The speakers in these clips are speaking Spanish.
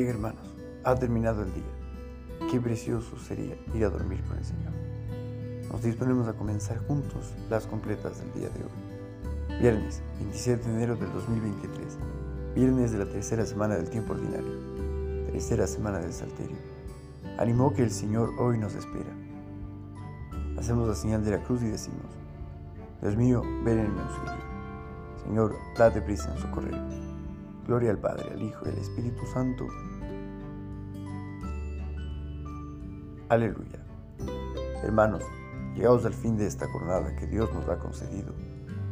Bien hermanos, ha terminado el día. Qué precioso sería ir a dormir con el Señor. Nos disponemos a comenzar juntos las completas del día de hoy. Viernes 27 de enero del 2023. Viernes de la tercera semana del tiempo ordinario. Tercera semana del Salterio. Animó que el Señor hoy nos espera. Hacemos la señal de la cruz y decimos, Dios mío, ven en mi auxilio. Señor, date prisa en socorrer. Gloria al Padre, al Hijo y al Espíritu Santo. Aleluya. Hermanos, llegados al fin de esta jornada que Dios nos ha concedido,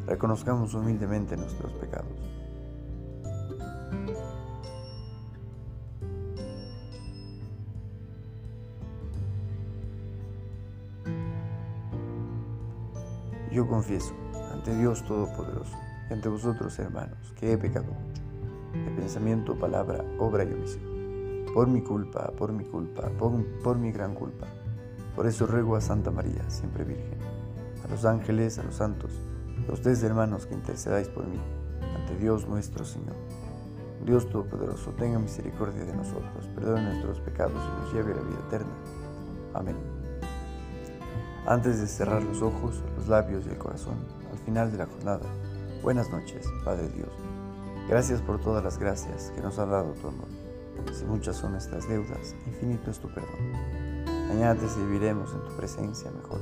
reconozcamos humildemente nuestros pecados. Yo confieso ante Dios Todopoderoso y ante vosotros, hermanos, que he pecado mucho, de pensamiento, palabra, obra y omisión, por mi culpa, por mi culpa, por, mi gran culpa. Por eso ruego a Santa María, siempre Virgen, a los ángeles, a los santos, a ustedes, hermanos, que intercedáis por mí, ante Dios nuestro Señor. Dios Todopoderoso, tenga misericordia de nosotros, perdone nuestros pecados y nos lleve a la vida eterna. Amén. Antes de cerrar los ojos, los labios y el corazón, al final de la jornada, buenas noches, Padre Dios. Gracias por todas las gracias que nos ha dado tu amor. Si muchas son nuestras deudas, infinito es tu perdón. Mañana te serviremos en tu presencia mejor.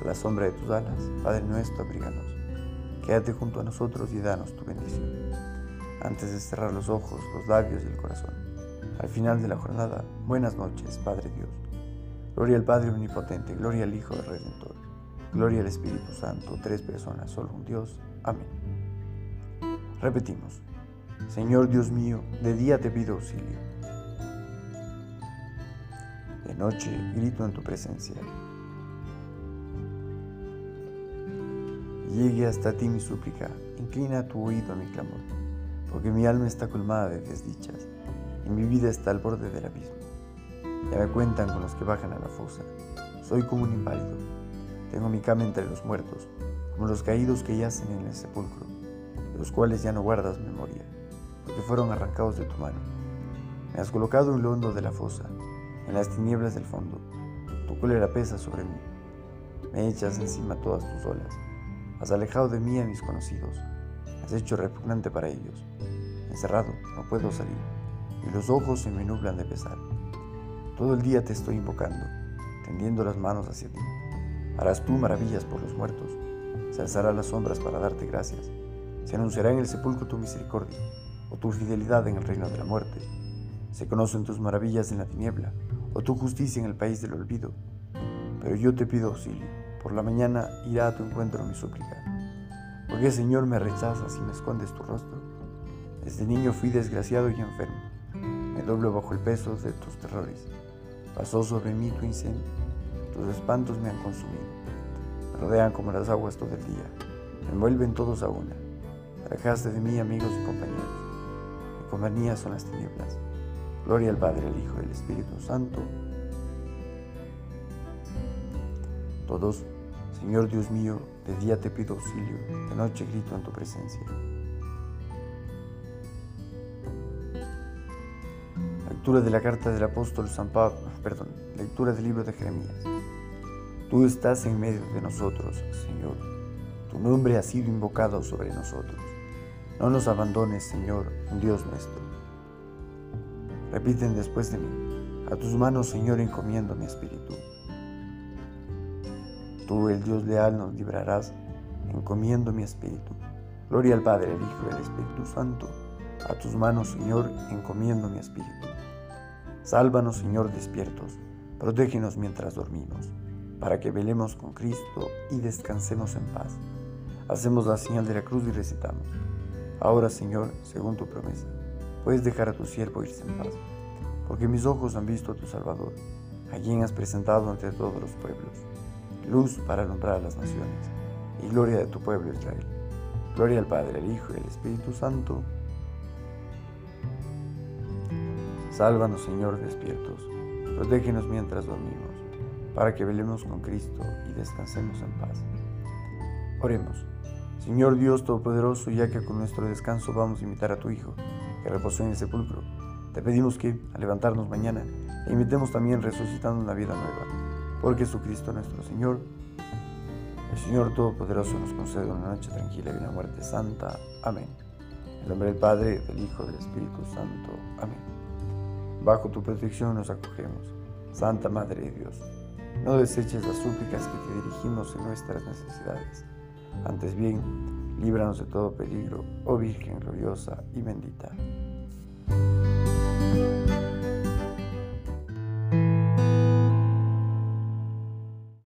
A la sombra de tus alas, Padre nuestro, abríganos. Quédate junto a nosotros y danos tu bendición. Antes de cerrar los ojos, los labios y el corazón. Al final de la jornada, buenas noches, Padre Dios. Gloria al Padre Omnipotente, gloria al Hijo Redentor, gloria al Espíritu Santo, tres personas, solo un Dios. Amén. Repetimos, Señor Dios mío, de día te pido auxilio. De noche grito en tu presencia. Llegue hasta ti mi súplica, inclina tu oído a mi clamor, porque mi alma está colmada de desdichas y mi vida está al borde del abismo. Ya me cuentan con los que bajan a la fosa. Soy como un inválido. Tengo mi cama entre los muertos, como los caídos que yacen en el sepulcro, los cuales ya no guardas memoria, porque fueron arrancados de tu mano. Me has colocado en lo hondo de la fosa, en las tinieblas del fondo. Tu cólera pesa sobre mí. Me echas encima todas tus olas. Has alejado de mí a mis conocidos. Has hecho repugnante para ellos. Encerrado, no puedo salir, y los ojos se me nublan de pesar. Todo el día te estoy invocando, tendiendo las manos hacia ti. Harás tú maravillas por los muertos. Se alzarán las sombras para darte gracias. Se anunciará en el sepulcro tu misericordia o tu fidelidad en el reino de la muerte. Se conocen tus maravillas en la tiniebla o tu justicia en el país del olvido. Pero yo te pido auxilio. Por la mañana irá a tu encuentro mi súplica. Porque Señor me rechazas y me escondes tu rostro. Desde niño fui desgraciado y enfermo. Me doblo bajo el peso de tus terrores. Pasó sobre mí tu incendio, tus espantos me han consumido. Me rodean como las aguas todo el día, me envuelven todos a una. Alejaste de mí amigos y compañeros. Mi compañía son las tinieblas. Gloria al Padre, al Hijo y al Espíritu Santo. Todos, Señor Dios mío, de día te pido auxilio, de noche grito en tu presencia. Lectura de la carta del apóstol San Pablo, perdón, lectura del libro de Jeremías. Tú estás en medio de nosotros, Señor. Tu nombre ha sido invocado sobre nosotros. No nos abandones, Señor, Dios nuestro. Repiten después de mí. A tus manos, Señor, encomiendo mi espíritu. Tú, el Dios leal, nos librarás, encomiendo mi espíritu. Gloria al Padre, al Hijo y al Espíritu Santo. A tus manos, Señor, encomiendo mi espíritu. Sálvanos, Señor, despiertos, protégenos mientras dormimos, para que velemos con Cristo y descansemos en paz. Hacemos la señal de la cruz y recitamos. Ahora, Señor, según tu promesa, puedes dejar a tu siervo irse en paz, porque mis ojos han visto a tu Salvador, a quien has presentado ante todos los pueblos, luz para alumbrar a las naciones, y gloria de tu pueblo Israel. Gloria al Padre, al Hijo y al Espíritu Santo, Sálvanos, Señor, despiertos. Protégenos mientras dormimos, para que velemos con Cristo y descansemos en paz. Oremos. Señor Dios Todopoderoso, ya que con nuestro descanso vamos a imitar a tu Hijo, que reposó en el sepulcro, Te pedimos que, al levantarnos mañana, e invitemos también resucitando una vida nueva. Por Jesucristo nuestro Señor. El Señor Todopoderoso nos concede una noche tranquila y una muerte santa. Amén. En nombre del Padre, del Hijo, del Espíritu Santo. Amén. Bajo tu protección nos acogemos. Santa Madre de Dios, no deseches las súplicas que te dirigimos en nuestras necesidades. Antes bien, líbranos de todo peligro, oh Virgen gloriosa y bendita.